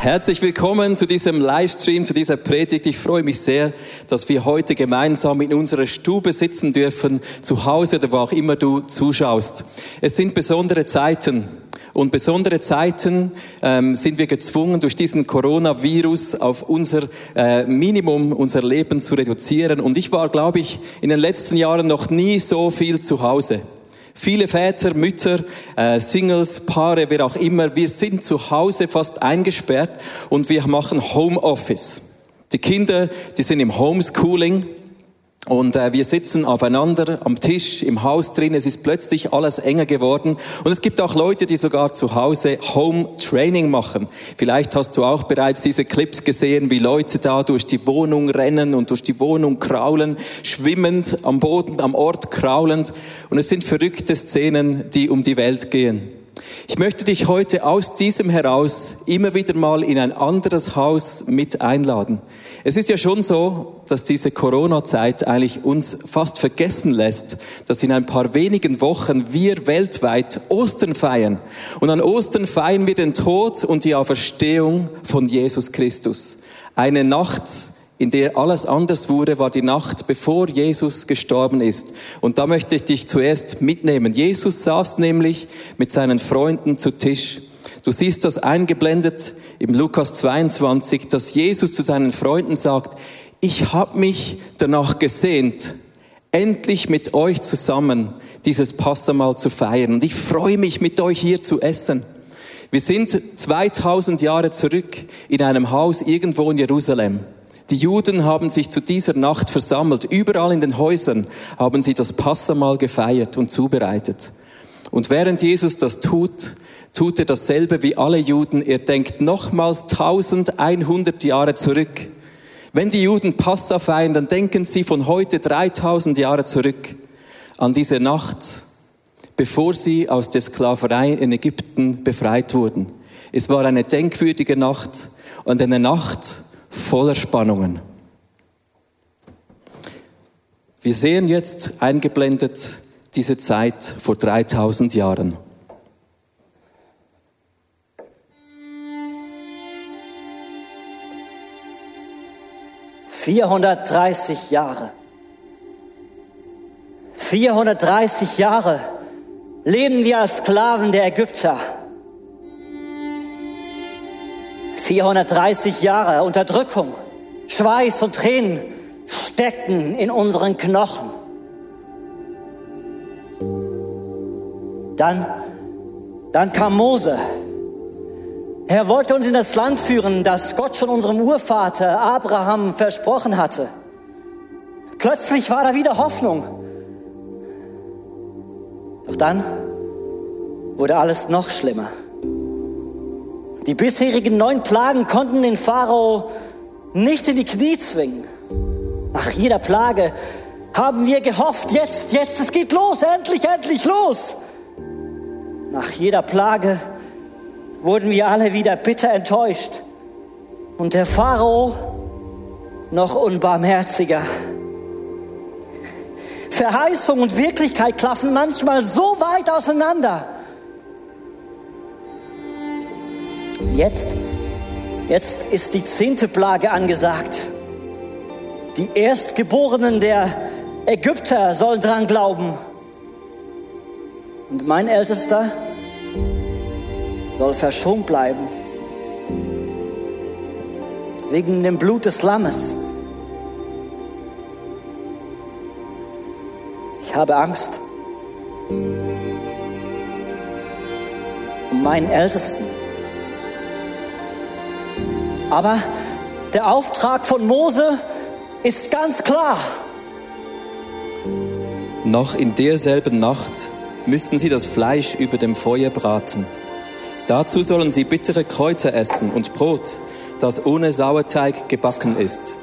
Herzlich willkommen zu diesem Livestream, zu dieser Predigt. Ich freue mich sehr, dass wir heute gemeinsam in unserer Stube sitzen dürfen, zu Hause oder wo auch immer du zuschaust. Es sind besondere Zeiten. Und besondere Zeiten ähm, sind wir gezwungen, durch diesen Coronavirus auf unser äh, Minimum, unser Leben zu reduzieren. Und ich war, glaube ich, in den letzten Jahren noch nie so viel zu Hause. Viele Väter, Mütter, äh, Singles, Paare, wer auch immer, wir sind zu Hause fast eingesperrt und wir machen Homeoffice. Die Kinder, die sind im Homeschooling. Und äh, wir sitzen aufeinander am Tisch, im Haus drin. Es ist plötzlich alles enger geworden. Und es gibt auch Leute, die sogar zu Hause Home Training machen. Vielleicht hast du auch bereits diese Clips gesehen, wie Leute da durch die Wohnung rennen und durch die Wohnung kraulen, schwimmend am Boden, am Ort kraulend. Und es sind verrückte Szenen, die um die Welt gehen. Ich möchte dich heute aus diesem heraus immer wieder mal in ein anderes Haus mit einladen. Es ist ja schon so, dass diese Corona-Zeit eigentlich uns fast vergessen lässt, dass in ein paar wenigen Wochen wir weltweit Ostern feiern. Und an Ostern feiern wir den Tod und die Auferstehung von Jesus Christus. Eine Nacht, in der alles anders wurde, war die Nacht, bevor Jesus gestorben ist. Und da möchte ich dich zuerst mitnehmen. Jesus saß nämlich mit seinen Freunden zu Tisch. Du siehst das eingeblendet im Lukas 22, dass Jesus zu seinen Freunden sagt, ich habe mich danach gesehnt, endlich mit euch zusammen dieses Passamal zu feiern. Und ich freue mich, mit euch hier zu essen. Wir sind 2000 Jahre zurück in einem Haus irgendwo in Jerusalem. Die Juden haben sich zu dieser Nacht versammelt. Überall in den Häusern haben sie das Passamal gefeiert und zubereitet. Und während Jesus das tut, tut er dasselbe wie alle Juden. Er denkt nochmals 1100 Jahre zurück. Wenn die Juden Passa feiern, dann denken sie von heute 3000 Jahre zurück an diese Nacht, bevor sie aus der Sklaverei in Ägypten befreit wurden. Es war eine denkwürdige Nacht und eine Nacht, voller Spannungen. Wir sehen jetzt eingeblendet diese Zeit vor 3000 Jahren. Vierhundertdreißig Jahre. 430 Jahre leben wir als Sklaven der Ägypter. 430 Jahre Unterdrückung, Schweiß und Tränen stecken in unseren Knochen. Dann, dann kam Mose. Er wollte uns in das Land führen, das Gott schon unserem Urvater Abraham versprochen hatte. Plötzlich war da wieder Hoffnung. Doch dann wurde alles noch schlimmer. Die bisherigen neun Plagen konnten den Pharao nicht in die Knie zwingen. Nach jeder Plage haben wir gehofft, jetzt, jetzt, es geht los, endlich, endlich los. Nach jeder Plage wurden wir alle wieder bitter enttäuscht und der Pharao noch unbarmherziger. Verheißung und Wirklichkeit klaffen manchmal so weit auseinander. Jetzt, jetzt ist die zehnte Plage angesagt. Die Erstgeborenen der Ägypter sollen dran glauben. Und mein Ältester soll verschont bleiben. Wegen dem Blut des Lammes. Ich habe Angst um meinen Ältesten. Aber der Auftrag von Mose ist ganz klar. Noch in derselben Nacht müssten sie das Fleisch über dem Feuer braten. Dazu sollen sie bittere Kräuter essen und Brot, das ohne Sauerteig gebacken ist.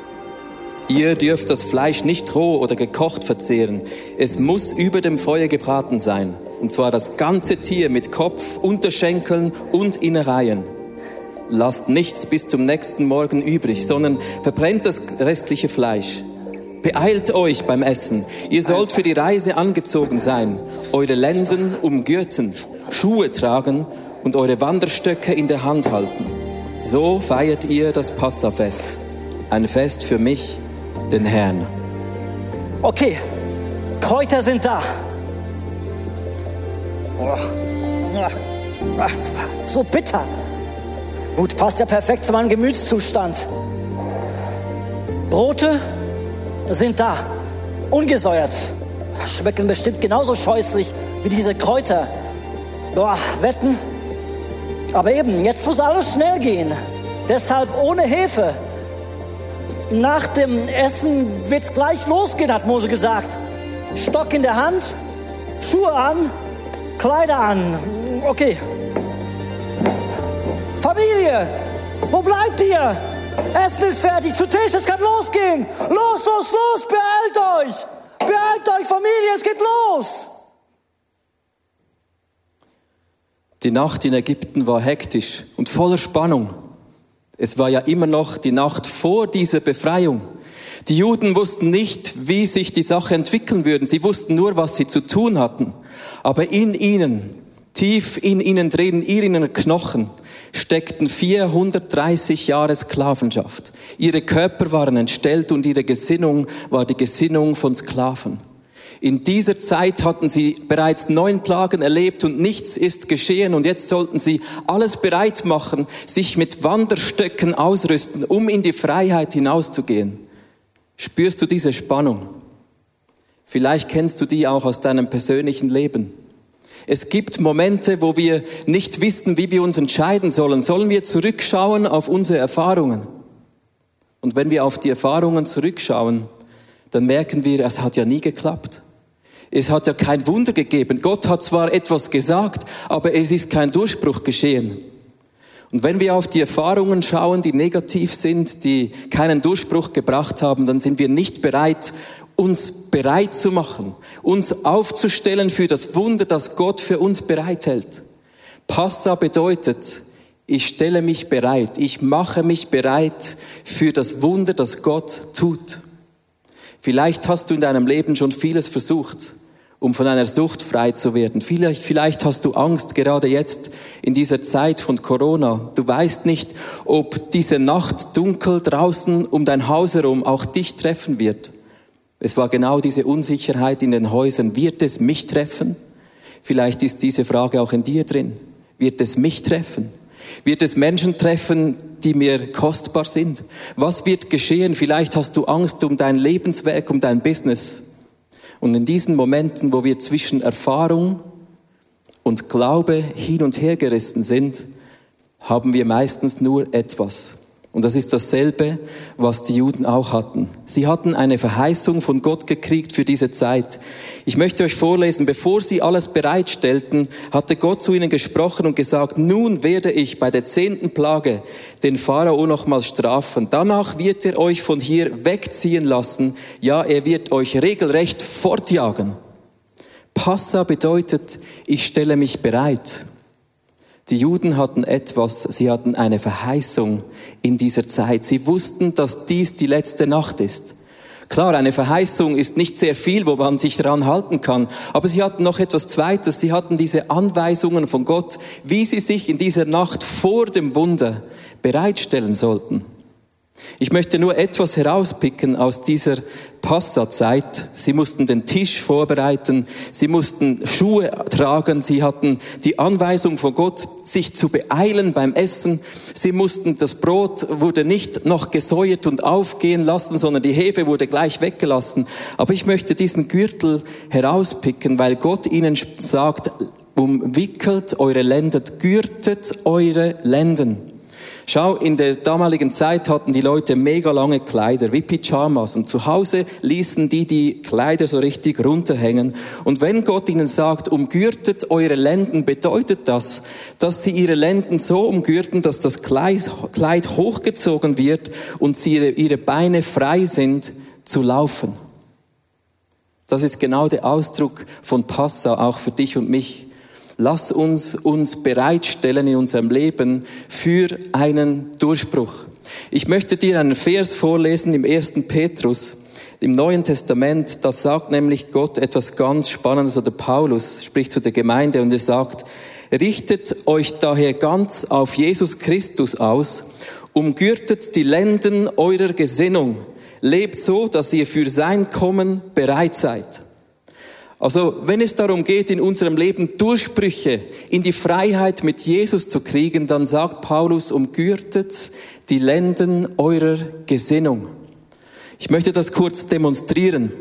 Ihr dürft das Fleisch nicht roh oder gekocht verzehren. Es muss über dem Feuer gebraten sein. Und zwar das ganze Tier mit Kopf, Unterschenkeln und Innereien lasst nichts bis zum nächsten Morgen übrig, sondern verbrennt das restliche Fleisch. Beeilt euch beim Essen. Ihr sollt für die Reise angezogen sein, eure Lenden umgürten, Schuhe tragen und eure Wanderstöcke in der Hand halten. So feiert ihr das Passafest, ein Fest für mich, den Herrn. Okay, Kräuter sind da. So bitter. Gut, passt ja perfekt zu meinem Gemütszustand. Brote sind da, ungesäuert. Schmecken bestimmt genauso scheußlich wie diese Kräuter. Boah, wetten? Aber eben, jetzt muss alles schnell gehen. Deshalb ohne Hefe. Nach dem Essen wird's gleich losgehen, hat Mose gesagt. Stock in der Hand, Schuhe an, Kleider an. Okay. Familie, wo bleibt ihr? Essen ist fertig, zu Tisch, es kann losgehen. Los, los, los, beeilt euch. Beeilt euch, Familie, es geht los. Die Nacht in Ägypten war hektisch und voller Spannung. Es war ja immer noch die Nacht vor dieser Befreiung. Die Juden wussten nicht, wie sich die Sache entwickeln würde. Sie wussten nur, was sie zu tun hatten. Aber in ihnen, tief in ihnen drin, in ihren Knochen, steckten 430 Jahre Sklavenschaft. Ihre Körper waren entstellt und ihre Gesinnung war die Gesinnung von Sklaven. In dieser Zeit hatten sie bereits neun Plagen erlebt und nichts ist geschehen und jetzt sollten sie alles bereit machen, sich mit Wanderstöcken ausrüsten, um in die Freiheit hinauszugehen. Spürst du diese Spannung? Vielleicht kennst du die auch aus deinem persönlichen Leben. Es gibt Momente, wo wir nicht wissen, wie wir uns entscheiden sollen. Sollen wir zurückschauen auf unsere Erfahrungen? Und wenn wir auf die Erfahrungen zurückschauen, dann merken wir, es hat ja nie geklappt. Es hat ja kein Wunder gegeben. Gott hat zwar etwas gesagt, aber es ist kein Durchbruch geschehen. Und wenn wir auf die Erfahrungen schauen, die negativ sind, die keinen Durchbruch gebracht haben, dann sind wir nicht bereit, uns bereit zu machen, uns aufzustellen für das Wunder, das Gott für uns bereithält. Passa bedeutet, ich stelle mich bereit, ich mache mich bereit für das Wunder, das Gott tut. Vielleicht hast du in deinem Leben schon vieles versucht, um von einer Sucht frei zu werden. Vielleicht, vielleicht hast du Angst, gerade jetzt in dieser Zeit von Corona. Du weißt nicht, ob diese Nacht dunkel draußen um dein Haus herum auch dich treffen wird. Es war genau diese Unsicherheit in den Häusern. Wird es mich treffen? Vielleicht ist diese Frage auch in dir drin. Wird es mich treffen? Wird es Menschen treffen, die mir kostbar sind? Was wird geschehen? Vielleicht hast du Angst um dein Lebenswerk, um dein Business. Und in diesen Momenten, wo wir zwischen Erfahrung und Glaube hin und her gerissen sind, haben wir meistens nur etwas. Und das ist dasselbe, was die Juden auch hatten. Sie hatten eine Verheißung von Gott gekriegt für diese Zeit. Ich möchte euch vorlesen, bevor sie alles bereitstellten, hatte Gott zu ihnen gesprochen und gesagt, nun werde ich bei der zehnten Plage den Pharao nochmals strafen. Danach wird er euch von hier wegziehen lassen. Ja, er wird euch regelrecht fortjagen. Passa bedeutet, ich stelle mich bereit. Die Juden hatten etwas, sie hatten eine Verheißung in dieser Zeit. Sie wussten, dass dies die letzte Nacht ist. Klar, eine Verheißung ist nicht sehr viel, wo man sich daran halten kann, aber sie hatten noch etwas Zweites. Sie hatten diese Anweisungen von Gott, wie sie sich in dieser Nacht vor dem Wunder bereitstellen sollten. Ich möchte nur etwas herauspicken aus dieser Passazeit. Sie mussten den Tisch vorbereiten, sie mussten Schuhe tragen, sie hatten die Anweisung von Gott, sich zu beeilen beim Essen. Sie mussten, das Brot wurde nicht noch gesäuert und aufgehen lassen, sondern die Hefe wurde gleich weggelassen. Aber ich möchte diesen Gürtel herauspicken, weil Gott ihnen sagt, umwickelt eure Länder, gürtet eure Lenden. Schau, in der damaligen Zeit hatten die Leute mega lange Kleider, wie Pyjamas. Und zu Hause ließen die die Kleider so richtig runterhängen. Und wenn Gott ihnen sagt, umgürtet eure Lenden, bedeutet das, dass sie ihre Lenden so umgürten, dass das Kleid hochgezogen wird und sie ihre, ihre Beine frei sind zu laufen. Das ist genau der Ausdruck von Passa, auch für dich und mich. Lass uns uns bereitstellen in unserem Leben für einen Durchbruch. Ich möchte dir einen Vers vorlesen im ersten Petrus. Im Neuen Testament, das sagt nämlich Gott etwas ganz Spannendes, oder Paulus spricht zu der Gemeinde und er sagt, richtet euch daher ganz auf Jesus Christus aus Umgürtet die Lenden eurer Gesinnung. Lebt so, dass ihr für sein Kommen bereit seid. Also wenn es darum geht, in unserem Leben Durchbrüche in die Freiheit mit Jesus zu kriegen, dann sagt Paulus, umgürtet die Lenden eurer Gesinnung. Ich möchte das kurz demonstrieren.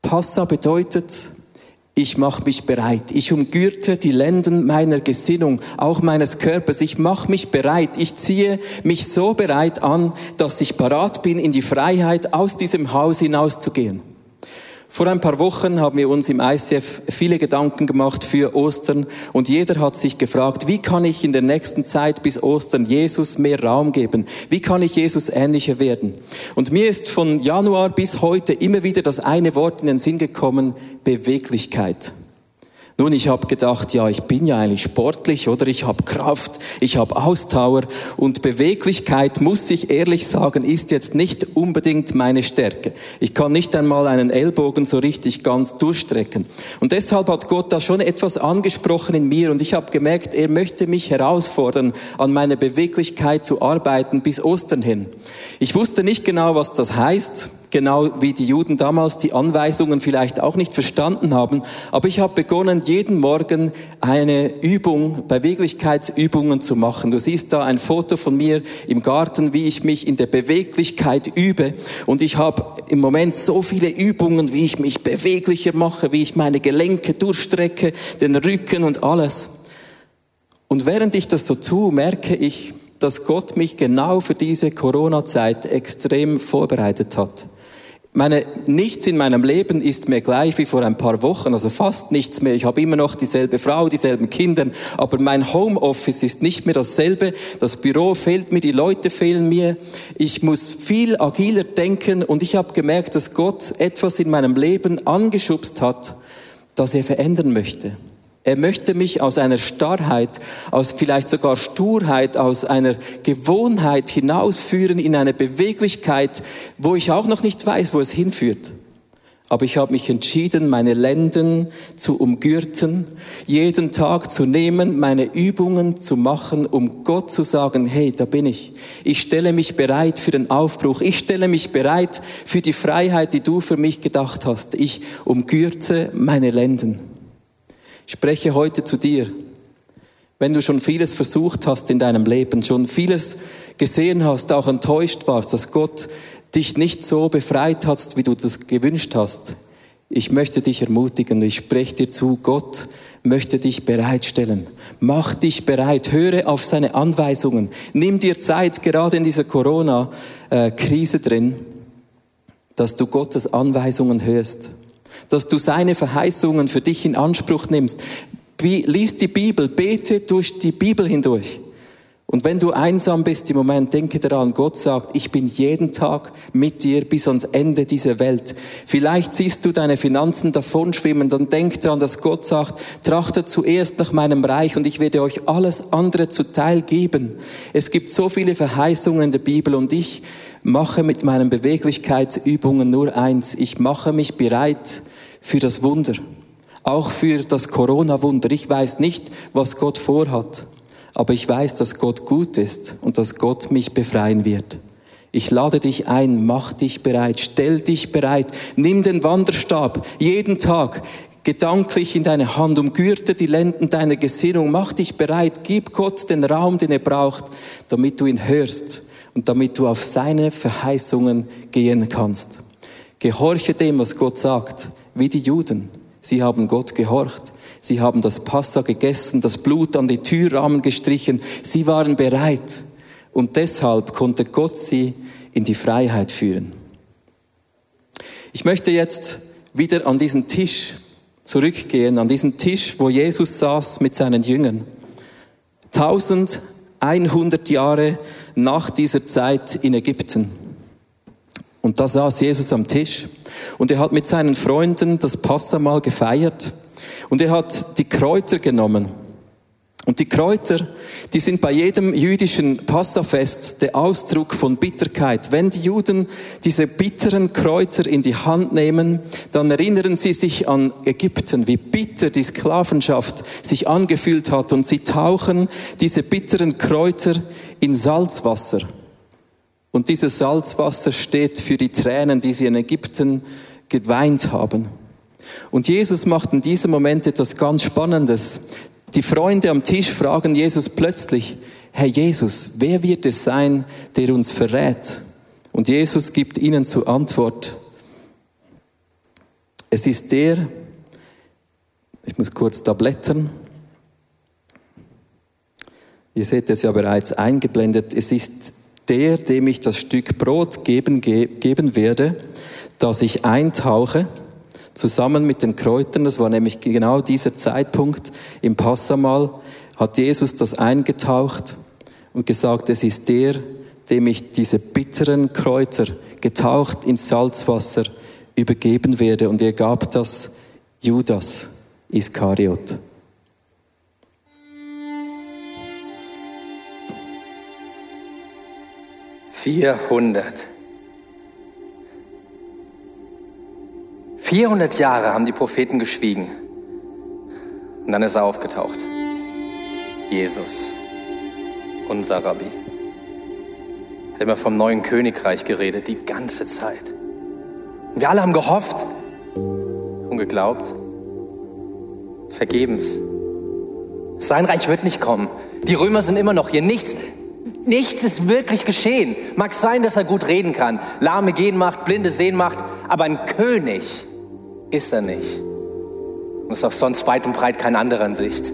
Passa bedeutet, ich mache mich bereit. Ich umgürte die Lenden meiner Gesinnung, auch meines Körpers. Ich mache mich bereit. Ich ziehe mich so bereit an, dass ich parat bin, in die Freiheit aus diesem Haus hinauszugehen. Vor ein paar Wochen haben wir uns im ICF viele Gedanken gemacht für Ostern und jeder hat sich gefragt, wie kann ich in der nächsten Zeit bis Ostern Jesus mehr Raum geben? Wie kann ich Jesus ähnlicher werden? Und mir ist von Januar bis heute immer wieder das eine Wort in den Sinn gekommen, Beweglichkeit. Nun, ich habe gedacht, ja, ich bin ja eigentlich sportlich oder ich habe Kraft, ich habe Ausdauer und Beweglichkeit, muss ich ehrlich sagen, ist jetzt nicht unbedingt meine Stärke. Ich kann nicht einmal einen Ellbogen so richtig ganz durchstrecken. Und deshalb hat Gott da schon etwas angesprochen in mir und ich habe gemerkt, er möchte mich herausfordern, an meiner Beweglichkeit zu arbeiten bis Ostern hin. Ich wusste nicht genau, was das heißt genau wie die Juden damals die Anweisungen vielleicht auch nicht verstanden haben. Aber ich habe begonnen, jeden Morgen eine Übung, Beweglichkeitsübungen zu machen. Du siehst da ein Foto von mir im Garten, wie ich mich in der Beweglichkeit übe. Und ich habe im Moment so viele Übungen, wie ich mich beweglicher mache, wie ich meine Gelenke durchstrecke, den Rücken und alles. Und während ich das so tue, merke ich, dass Gott mich genau für diese Corona-Zeit extrem vorbereitet hat meine, nichts in meinem Leben ist mir gleich wie vor ein paar Wochen, also fast nichts mehr. Ich habe immer noch dieselbe Frau, dieselben Kinder, aber mein Homeoffice ist nicht mehr dasselbe. Das Büro fehlt mir, die Leute fehlen mir. Ich muss viel agiler denken und ich habe gemerkt, dass Gott etwas in meinem Leben angeschubst hat, das er verändern möchte. Er möchte mich aus einer Starrheit, aus vielleicht sogar Sturheit, aus einer Gewohnheit hinausführen in eine Beweglichkeit, wo ich auch noch nicht weiß, wo es hinführt. Aber ich habe mich entschieden, meine Lenden zu umgürten, jeden Tag zu nehmen, meine Übungen zu machen, um Gott zu sagen, hey, da bin ich. Ich stelle mich bereit für den Aufbruch. Ich stelle mich bereit für die Freiheit, die du für mich gedacht hast. Ich umgürte meine Lenden. Ich spreche heute zu dir. Wenn du schon vieles versucht hast in deinem Leben, schon vieles gesehen hast, auch enttäuscht warst, dass Gott dich nicht so befreit hat, wie du das gewünscht hast. Ich möchte dich ermutigen, ich spreche dir zu, Gott möchte dich bereitstellen. Mach dich bereit, höre auf seine Anweisungen. Nimm dir Zeit, gerade in dieser Corona-Krise drin, dass du Gottes Anweisungen hörst dass du seine Verheißungen für dich in Anspruch nimmst. Lies die Bibel, bete durch die Bibel hindurch. Und wenn du einsam bist im Moment, denke daran, Gott sagt, ich bin jeden Tag mit dir bis ans Ende dieser Welt. Vielleicht siehst du deine Finanzen davonschwimmen, dann denk daran, dass Gott sagt, trachtet zuerst nach meinem Reich und ich werde euch alles andere zuteil geben. Es gibt so viele Verheißungen in der Bibel und ich mache mit meinen Beweglichkeitsübungen nur eins. Ich mache mich bereit, für das Wunder, auch für das Corona-Wunder. Ich weiß nicht, was Gott vorhat, aber ich weiß, dass Gott gut ist und dass Gott mich befreien wird. Ich lade dich ein, mach dich bereit, stell dich bereit, nimm den Wanderstab jeden Tag gedanklich in deine Hand, umgürte die Lenden deiner Gesinnung, mach dich bereit, gib Gott den Raum, den er braucht, damit du ihn hörst und damit du auf seine Verheißungen gehen kannst. Gehorche dem, was Gott sagt wie die Juden. Sie haben Gott gehorcht. Sie haben das Passa gegessen, das Blut an die Türrahmen gestrichen. Sie waren bereit. Und deshalb konnte Gott sie in die Freiheit führen. Ich möchte jetzt wieder an diesen Tisch zurückgehen, an diesen Tisch, wo Jesus saß mit seinen Jüngern. 1100 Jahre nach dieser Zeit in Ägypten. Und da saß Jesus am Tisch und er hat mit seinen Freunden das Passamal gefeiert und er hat die Kräuter genommen. Und die Kräuter, die sind bei jedem jüdischen Passafest der Ausdruck von Bitterkeit. Wenn die Juden diese bitteren Kräuter in die Hand nehmen, dann erinnern sie sich an Ägypten, wie bitter die Sklavenschaft sich angefühlt hat und sie tauchen diese bitteren Kräuter in Salzwasser. Und dieses Salzwasser steht für die Tränen, die sie in Ägypten geweint haben. Und Jesus macht in diesem Moment etwas ganz Spannendes. Die Freunde am Tisch fragen Jesus plötzlich, Herr Jesus, wer wird es sein, der uns verrät? Und Jesus gibt ihnen zur Antwort, es ist der, ich muss kurz da blättern, ihr seht es ja bereits eingeblendet, es ist der, dem ich das Stück Brot geben, geben werde, das ich eintauche, zusammen mit den Kräutern, das war nämlich genau dieser Zeitpunkt im Passamal, hat Jesus das eingetaucht und gesagt, es ist der, dem ich diese bitteren Kräuter getaucht ins Salzwasser übergeben werde. Und er gab das Judas Iskariot. Vierhundert. 400 Jahre haben die Propheten geschwiegen. Und dann ist er aufgetaucht. Jesus, unser Rabbi. Hat immer vom neuen Königreich geredet, die ganze Zeit. Und wir alle haben gehofft und geglaubt. Vergebens. Sein Reich wird nicht kommen. Die Römer sind immer noch hier. Nichts, nichts ist wirklich geschehen. Mag sein, dass er gut reden kann, Lahme gehen macht, Blinde sehen macht, aber ein König ist er nicht. Und ist auch sonst weit und breit keine andere Ansicht.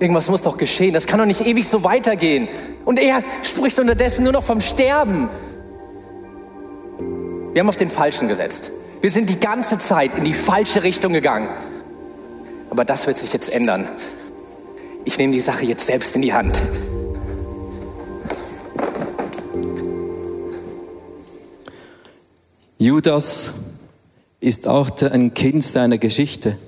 Irgendwas muss doch geschehen. Das kann doch nicht ewig so weitergehen. Und er spricht unterdessen nur noch vom Sterben. Wir haben auf den Falschen gesetzt. Wir sind die ganze Zeit in die falsche Richtung gegangen. Aber das wird sich jetzt ändern. Ich nehme die Sache jetzt selbst in die Hand. Judas ist auch ein Kind seiner Geschichte.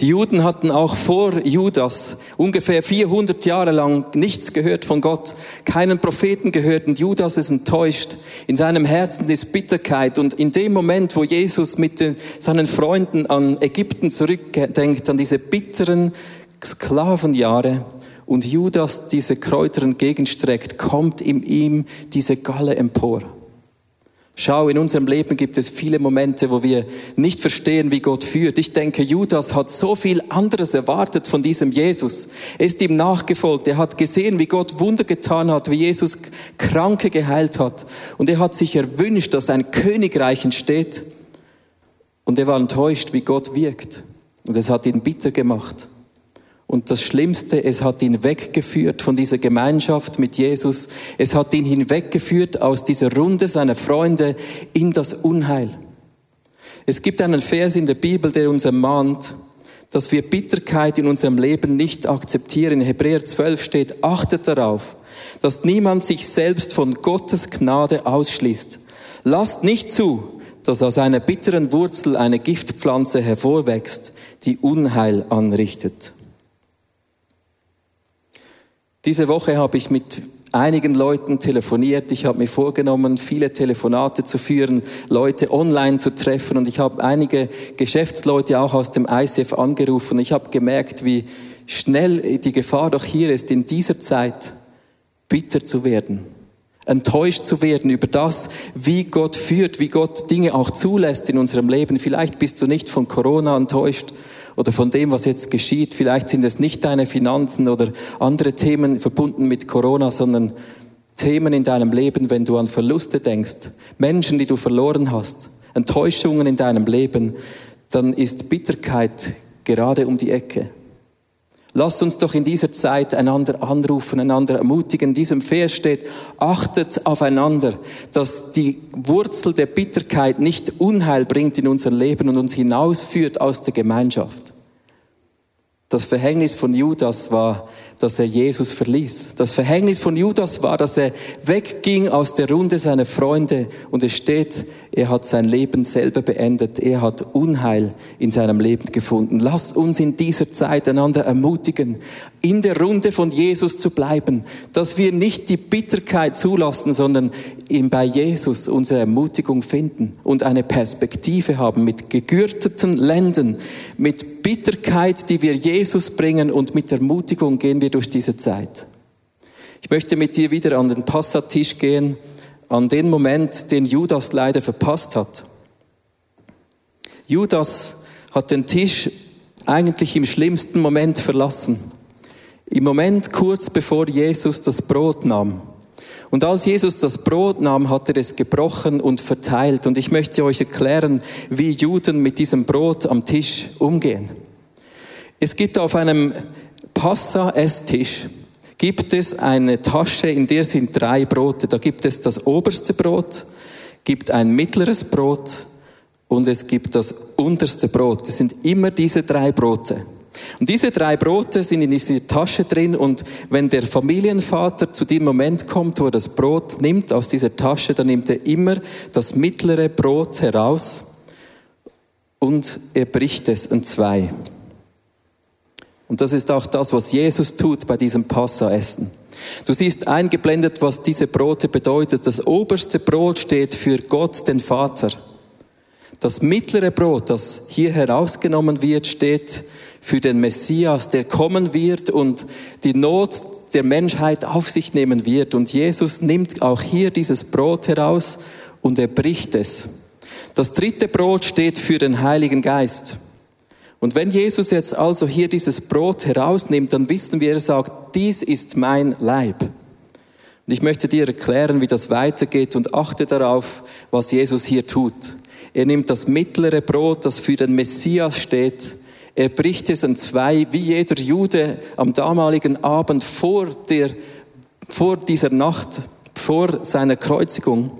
Die Juden hatten auch vor Judas ungefähr 400 Jahre lang nichts gehört von Gott, keinen Propheten gehört und Judas ist enttäuscht. In seinem Herzen ist Bitterkeit und in dem Moment, wo Jesus mit den, seinen Freunden an Ägypten zurückdenkt, an diese bitteren Sklavenjahre und Judas diese Kräuter entgegenstreckt, kommt in ihm diese Galle empor. Schau, in unserem Leben gibt es viele Momente, wo wir nicht verstehen, wie Gott führt. Ich denke, Judas hat so viel anderes erwartet von diesem Jesus. Er ist ihm nachgefolgt. Er hat gesehen, wie Gott Wunder getan hat, wie Jesus Kranke geheilt hat. Und er hat sich erwünscht, dass ein Königreich entsteht. Und er war enttäuscht, wie Gott wirkt. Und es hat ihn bitter gemacht. Und das Schlimmste, es hat ihn weggeführt von dieser Gemeinschaft mit Jesus. Es hat ihn hinweggeführt aus dieser Runde seiner Freunde in das Unheil. Es gibt einen Vers in der Bibel, der uns ermahnt, dass wir Bitterkeit in unserem Leben nicht akzeptieren. In Hebräer 12 steht, achtet darauf, dass niemand sich selbst von Gottes Gnade ausschließt. Lasst nicht zu, dass aus einer bitteren Wurzel eine Giftpflanze hervorwächst, die Unheil anrichtet. Diese Woche habe ich mit einigen Leuten telefoniert. Ich habe mir vorgenommen, viele Telefonate zu führen, Leute online zu treffen und ich habe einige Geschäftsleute auch aus dem ICF angerufen. Ich habe gemerkt, wie schnell die Gefahr doch hier ist, in dieser Zeit bitter zu werden, enttäuscht zu werden über das, wie Gott führt, wie Gott Dinge auch zulässt in unserem Leben. Vielleicht bist du nicht von Corona enttäuscht, oder von dem, was jetzt geschieht. Vielleicht sind es nicht deine Finanzen oder andere Themen verbunden mit Corona, sondern Themen in deinem Leben, wenn du an Verluste denkst, Menschen, die du verloren hast, Enttäuschungen in deinem Leben, dann ist Bitterkeit gerade um die Ecke. Lasst uns doch in dieser Zeit einander anrufen, einander ermutigen. In diesem Vers steht, achtet aufeinander, dass die Wurzel der Bitterkeit nicht Unheil bringt in unser Leben und uns hinausführt aus der Gemeinschaft. Das Verhängnis von Judas war, dass er Jesus verließ. Das Verhängnis von Judas war, dass er wegging aus der Runde seiner Freunde und es steht, er hat sein Leben selber beendet. Er hat Unheil in seinem Leben gefunden. Lasst uns in dieser Zeit einander ermutigen, in der Runde von Jesus zu bleiben, dass wir nicht die Bitterkeit zulassen, sondern bei Jesus unsere Ermutigung finden und eine Perspektive haben mit gegürteten Lenden, mit Bitterkeit, die wir Jesus bringen und mit Ermutigung gehen wir durch diese Zeit. Ich möchte mit dir wieder an den Passatisch gehen, an den Moment, den Judas leider verpasst hat. Judas hat den Tisch eigentlich im schlimmsten Moment verlassen. Im Moment kurz bevor Jesus das Brot nahm. Und als Jesus das Brot nahm, hat er es gebrochen und verteilt. Und ich möchte euch erklären, wie Juden mit diesem Brot am Tisch umgehen. Es gibt auf einem Passa-Esstisch gibt es eine Tasche, in der sind drei Brote. Da gibt es das oberste Brot, gibt ein mittleres Brot und es gibt das unterste Brot. Das sind immer diese drei Brote. Und diese drei Brote sind in dieser Tasche drin und wenn der Familienvater zu dem Moment kommt, wo er das Brot nimmt aus dieser Tasche, dann nimmt er immer das mittlere Brot heraus und er bricht es in zwei. Und das ist auch das, was Jesus tut bei diesem Passa-Essen. Du siehst eingeblendet, was diese Brote bedeutet. Das oberste Brot steht für Gott, den Vater. Das mittlere Brot, das hier herausgenommen wird, steht für den Messias, der kommen wird und die Not der Menschheit auf sich nehmen wird. Und Jesus nimmt auch hier dieses Brot heraus und er bricht es. Das dritte Brot steht für den Heiligen Geist. Und wenn Jesus jetzt also hier dieses Brot herausnimmt, dann wissen wir, er sagt, dies ist mein Leib. Und ich möchte dir erklären, wie das weitergeht und achte darauf, was Jesus hier tut. Er nimmt das mittlere Brot, das für den Messias steht, er bricht es in zwei, wie jeder Jude am damaligen Abend vor, der, vor dieser Nacht, vor seiner Kreuzigung.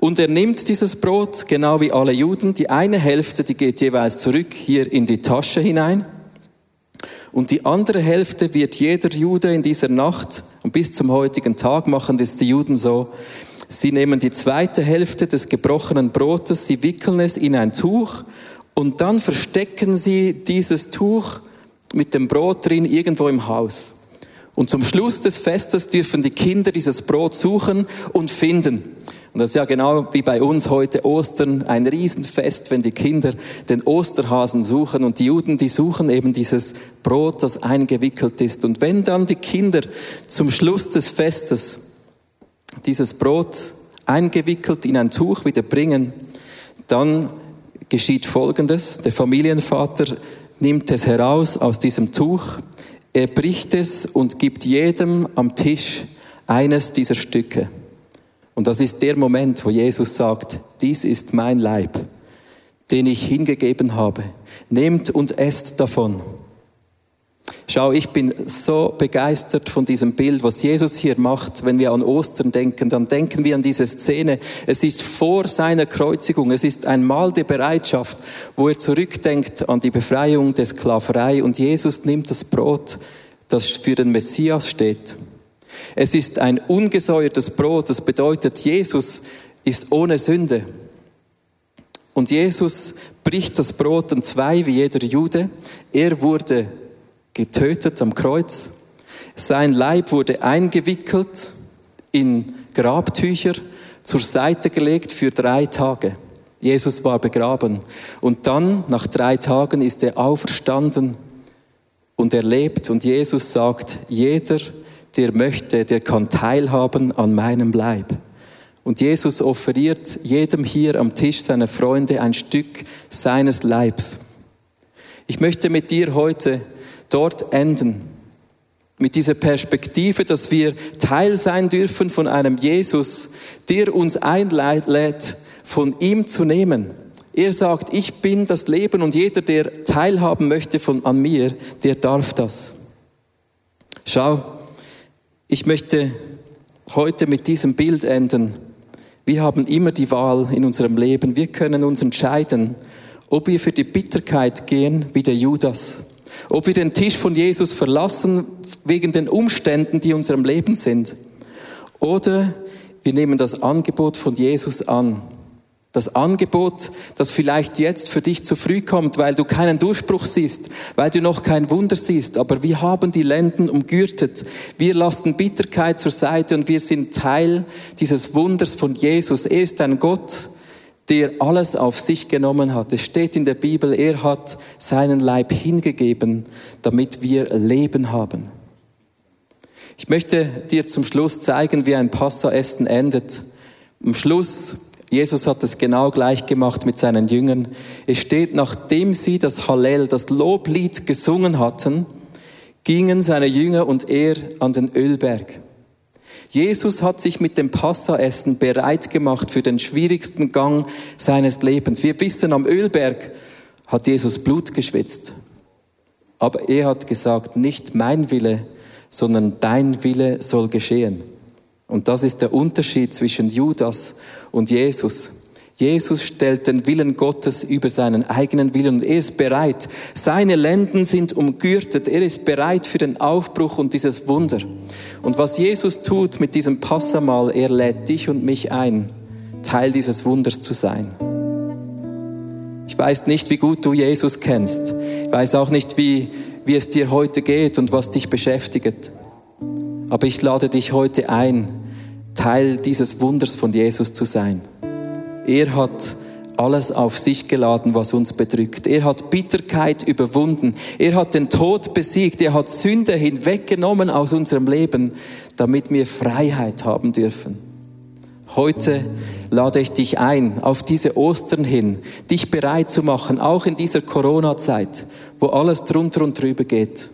Und er nimmt dieses Brot, genau wie alle Juden. Die eine Hälfte, die geht jeweils zurück hier in die Tasche hinein. Und die andere Hälfte wird jeder Jude in dieser Nacht und bis zum heutigen Tag machen das die Juden so. Sie nehmen die zweite Hälfte des gebrochenen Brotes, sie wickeln es in ein Tuch und dann verstecken sie dieses Tuch mit dem Brot drin irgendwo im Haus. Und zum Schluss des Festes dürfen die Kinder dieses Brot suchen und finden. Und das ist ja genau wie bei uns heute Ostern ein Riesenfest, wenn die Kinder den Osterhasen suchen und die Juden, die suchen eben dieses Brot, das eingewickelt ist. Und wenn dann die Kinder zum Schluss des Festes dieses Brot eingewickelt in ein Tuch wieder bringen, dann geschieht Folgendes. Der Familienvater nimmt es heraus aus diesem Tuch, er bricht es und gibt jedem am Tisch eines dieser Stücke. Und das ist der Moment, wo Jesus sagt, dies ist mein Leib, den ich hingegeben habe. Nehmt und esst davon. Schau, ich bin so begeistert von diesem Bild, was Jesus hier macht. Wenn wir an Ostern denken, dann denken wir an diese Szene. Es ist vor seiner Kreuzigung. Es ist ein Mal der Bereitschaft, wo er zurückdenkt an die Befreiung der Sklaverei und Jesus nimmt das Brot, das für den Messias steht. Es ist ein ungesäuertes Brot. Das bedeutet, Jesus ist ohne Sünde. Und Jesus bricht das Brot in zwei wie jeder Jude. Er wurde getötet am Kreuz. Sein Leib wurde eingewickelt in Grabtücher, zur Seite gelegt für drei Tage. Jesus war begraben. Und dann, nach drei Tagen, ist er auferstanden und er lebt. Und Jesus sagt, jeder, der möchte, der kann teilhaben an meinem Leib. Und Jesus offeriert jedem hier am Tisch seiner Freunde ein Stück seines Leibs. Ich möchte mit dir heute dort enden. Mit dieser Perspektive, dass wir Teil sein dürfen von einem Jesus, der uns einlädt, von ihm zu nehmen. Er sagt, ich bin das Leben und jeder, der teilhaben möchte von, an mir, der darf das. Schau, ich möchte heute mit diesem Bild enden. Wir haben immer die Wahl in unserem Leben. Wir können uns entscheiden, ob wir für die Bitterkeit gehen wie der Judas Ob wir den Tisch von Jesus verlassen wegen den Umständen, die in unserem Leben sind. Oder wir nehmen das Angebot von Jesus an. Das Angebot, das vielleicht jetzt für dich zu früh kommt, weil du keinen Durchbruch siehst, weil du noch kein Wunder siehst. Aber wir haben die Lenden umgürtet. Wir lassen Bitterkeit zur Seite und wir sind Teil dieses Wunders von Jesus. Er ist ein Gott, der alles auf sich genommen hat. Es steht in der Bibel, er hat seinen Leib hingegeben, damit wir Leben haben. Ich möchte dir zum Schluss zeigen, wie ein Passaessen endet. Am Schluss, Jesus hat es genau gleich gemacht mit seinen Jüngern. Es steht, nachdem sie das Hallel, das Loblied gesungen hatten, gingen seine Jünger und er an den Ölberg. Jesus hat sich mit dem Passaessen bereit gemacht für den schwierigsten Gang seines Lebens. Wir wissen, am Ölberg hat Jesus Blut geschwitzt. Aber er hat gesagt, nicht mein Wille, sondern dein Wille soll geschehen. Und das ist der Unterschied zwischen Judas und Jesus. Jesus stellt den Willen Gottes über seinen eigenen Willen und er ist bereit. Seine Lenden sind umgürtet. Er ist bereit für den Aufbruch und dieses Wunder. Und was Jesus tut mit diesem Passamal, er lädt dich und mich ein, Teil dieses Wunders zu sein. Ich weiß nicht, wie gut du Jesus kennst. Ich weiß auch nicht, wie, wie es dir heute geht und was dich beschäftigt. Aber ich lade dich heute ein, Teil dieses Wunders von Jesus zu sein. Er hat alles auf sich geladen, was uns bedrückt. Er hat Bitterkeit überwunden. Er hat den Tod besiegt. Er hat Sünde hinweggenommen aus unserem Leben, damit wir Freiheit haben dürfen. Heute lade ich dich ein, auf diese Ostern hin, dich bereit zu machen, auch in dieser Corona-Zeit, wo alles drunter und drüber geht,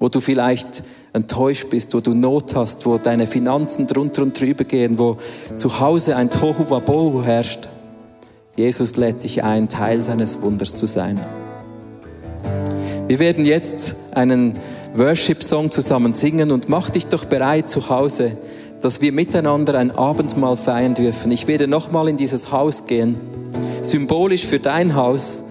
wo du vielleicht enttäuscht bist, wo du Not hast, wo deine Finanzen drunter und drüber gehen, wo zu Hause ein Tohu Wabohu herrscht. Jesus lädt dich ein, Teil seines Wunders zu sein. Wir werden jetzt einen Worship-Song zusammen singen und mach dich doch bereit zu Hause, dass wir miteinander ein Abendmahl feiern dürfen. Ich werde nochmal in dieses Haus gehen, symbolisch für dein Haus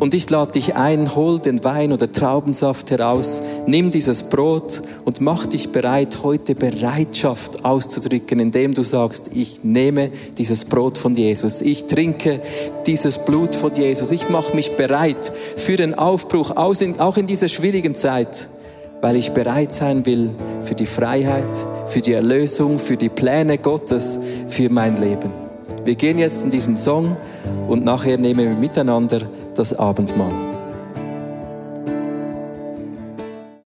und ich lade dich ein, hol den Wein oder Traubensaft heraus, nimm dieses Brot und mach dich bereit, heute Bereitschaft auszudrücken, indem du sagst, ich nehme dieses Brot von Jesus, ich trinke dieses Blut von Jesus, ich mache mich bereit für den Aufbruch, auch in dieser schwierigen Zeit, weil ich bereit sein will für die Freiheit, für die Erlösung, für die Pläne Gottes, für mein Leben. Wir gehen jetzt in diesen Song und nachher nehmen wir miteinander das Abendmahl.